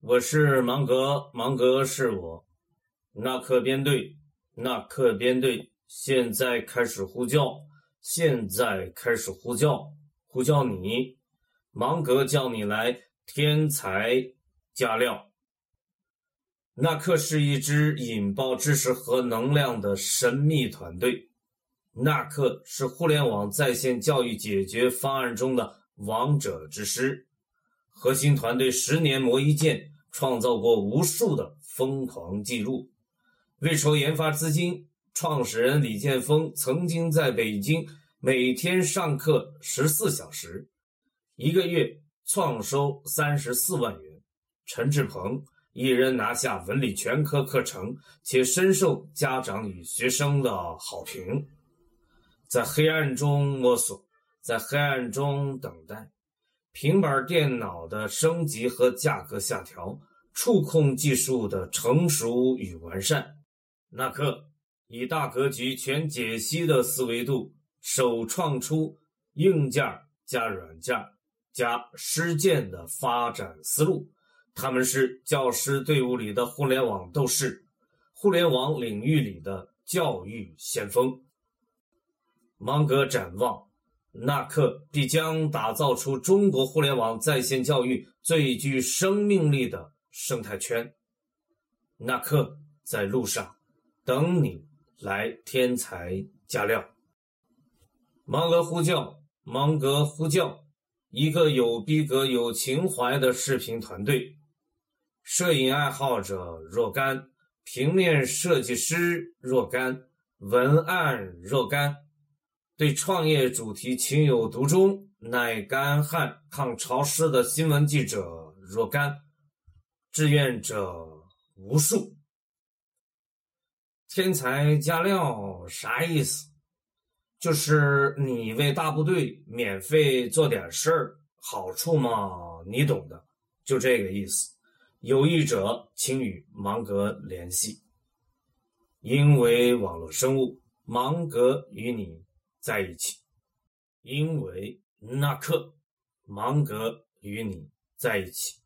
我是芒格，芒格是我。纳克编队，纳克编队，现在开始呼叫，现在开始呼叫，呼叫你，芒格叫你来，天才加料。纳克是一支引爆知识和能量的神秘团队。纳克是互联网在线教育解决方案中的王者之师。核心团队十年磨一剑，创造过无数的疯狂记录。为筹研发资金，创始人李建峰曾经在北京每天上课十四小时，一个月创收三十四万元。陈志鹏一人拿下文理全科课程，且深受家长与学生的好评。在黑暗中摸索，在黑暗中等待。平板电脑的升级和价格下调，触控技术的成熟与完善。纳克以大格局、全解析的思维度，首创出硬件加软件加实践的发展思路。他们是教师队伍里的互联网斗士，互联网领域里的教育先锋。芒格展望。纳克必将打造出中国互联网在线教育最具生命力的生态圈。纳克在路上，等你来添材加料。芒格呼叫，芒格呼叫，一个有逼格、有情怀的视频团队。摄影爱好者若干，平面设计师若干，文案若干。对创业主题情有独钟、耐干旱、抗潮湿的新闻记者若干，志愿者无数。添柴加料啥意思？就是你为大部队免费做点事儿，好处嘛，你懂的，就这个意思。有意者请与芒格联系。因为网络生物，芒格与你。在一起，因为那克芒格与你在一起。